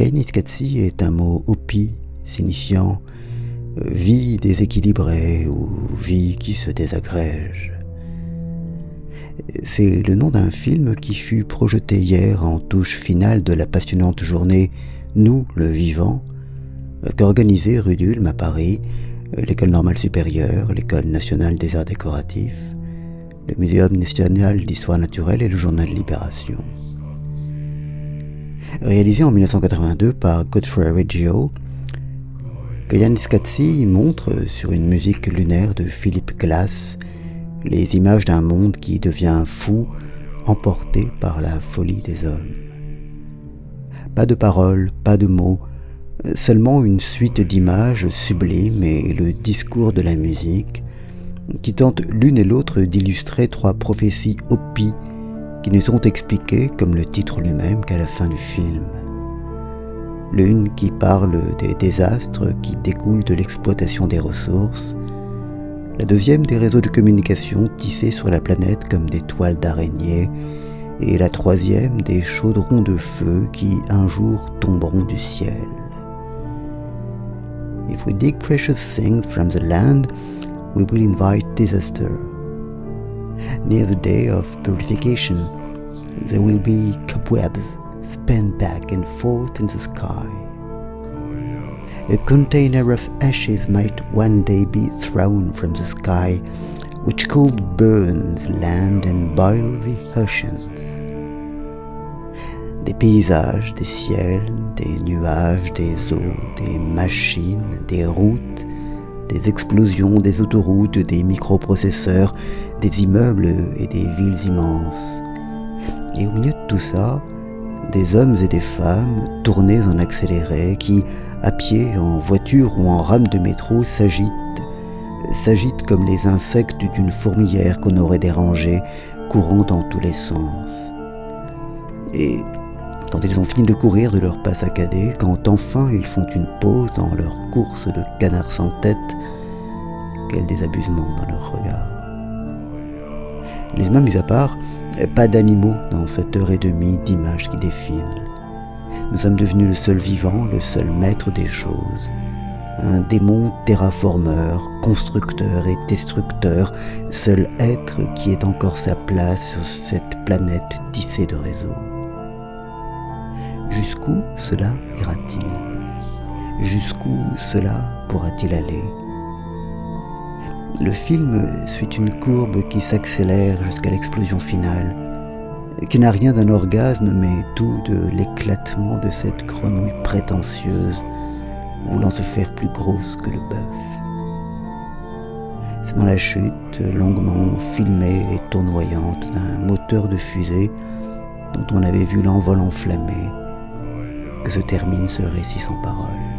Kainiskatsi est un mot hopi signifiant euh, vie déséquilibrée ou vie qui se désagrège. C'est le nom d'un film qui fut projeté hier en touche finale de la passionnante journée Nous, le vivant, qu'organisait rue d'Ulm à Paris l'école normale supérieure, l'école nationale des arts décoratifs, le Muséum national d'histoire naturelle et le journal Libération. Réalisé en 1982 par Godfrey Reggio, Kayan Skatsi montre sur une musique lunaire de Philippe Glass les images d'un monde qui devient fou, emporté par la folie des hommes. Pas de paroles, pas de mots, seulement une suite d'images sublimes et le discours de la musique, qui tentent l'une et l'autre d'illustrer trois prophéties opies qui ne seront expliquées, comme le titre lui-même, qu'à la fin du film. L'une qui parle des désastres qui découlent de l'exploitation des ressources, la deuxième des réseaux de communication tissés sur la planète comme des toiles d'araignée, et la troisième des chaudrons de feu qui un jour tomberont du ciel. If we dig precious things from the land, we will invite disaster. Near the day of purification, there will be cobwebs spun back and forth in the sky. A container of ashes might one day be thrown from the sky, which could burn the land and boil the oceans. Des paysages, des ciels, des nuages, des eaux, des machines, des routes, des explosions, des autoroutes, des microprocesseurs, des immeubles et des villes immenses. Et au milieu de tout ça, des hommes et des femmes tournés en accéléré qui, à pied, en voiture ou en rame de métro, s'agitent, s'agitent comme les insectes d'une fourmilière qu'on aurait dérangée, courant dans tous les sens. Et quand ils ont fini de courir de leur pas saccadé, quand enfin ils font une pause dans leur course de canard sans tête, quel désabusement dans leur regard. Les humains mis à part, pas d'animaux dans cette heure et demie d'images qui défilent. Nous sommes devenus le seul vivant, le seul maître des choses. Un démon terraformeur, constructeur et destructeur, seul être qui ait encore sa place sur cette planète tissée de réseaux. Jusqu'où cela ira-t-il? Jusqu'où cela pourra-t-il aller? Le film suit une courbe qui s'accélère jusqu'à l'explosion finale, qui n'a rien d'un orgasme, mais tout de l'éclatement de cette grenouille prétentieuse, voulant se faire plus grosse que le bœuf. C'est dans la chute, longuement filmée et tournoyante d'un moteur de fusée dont on avait vu l'envol enflammé, que se termine ce récit sans parole.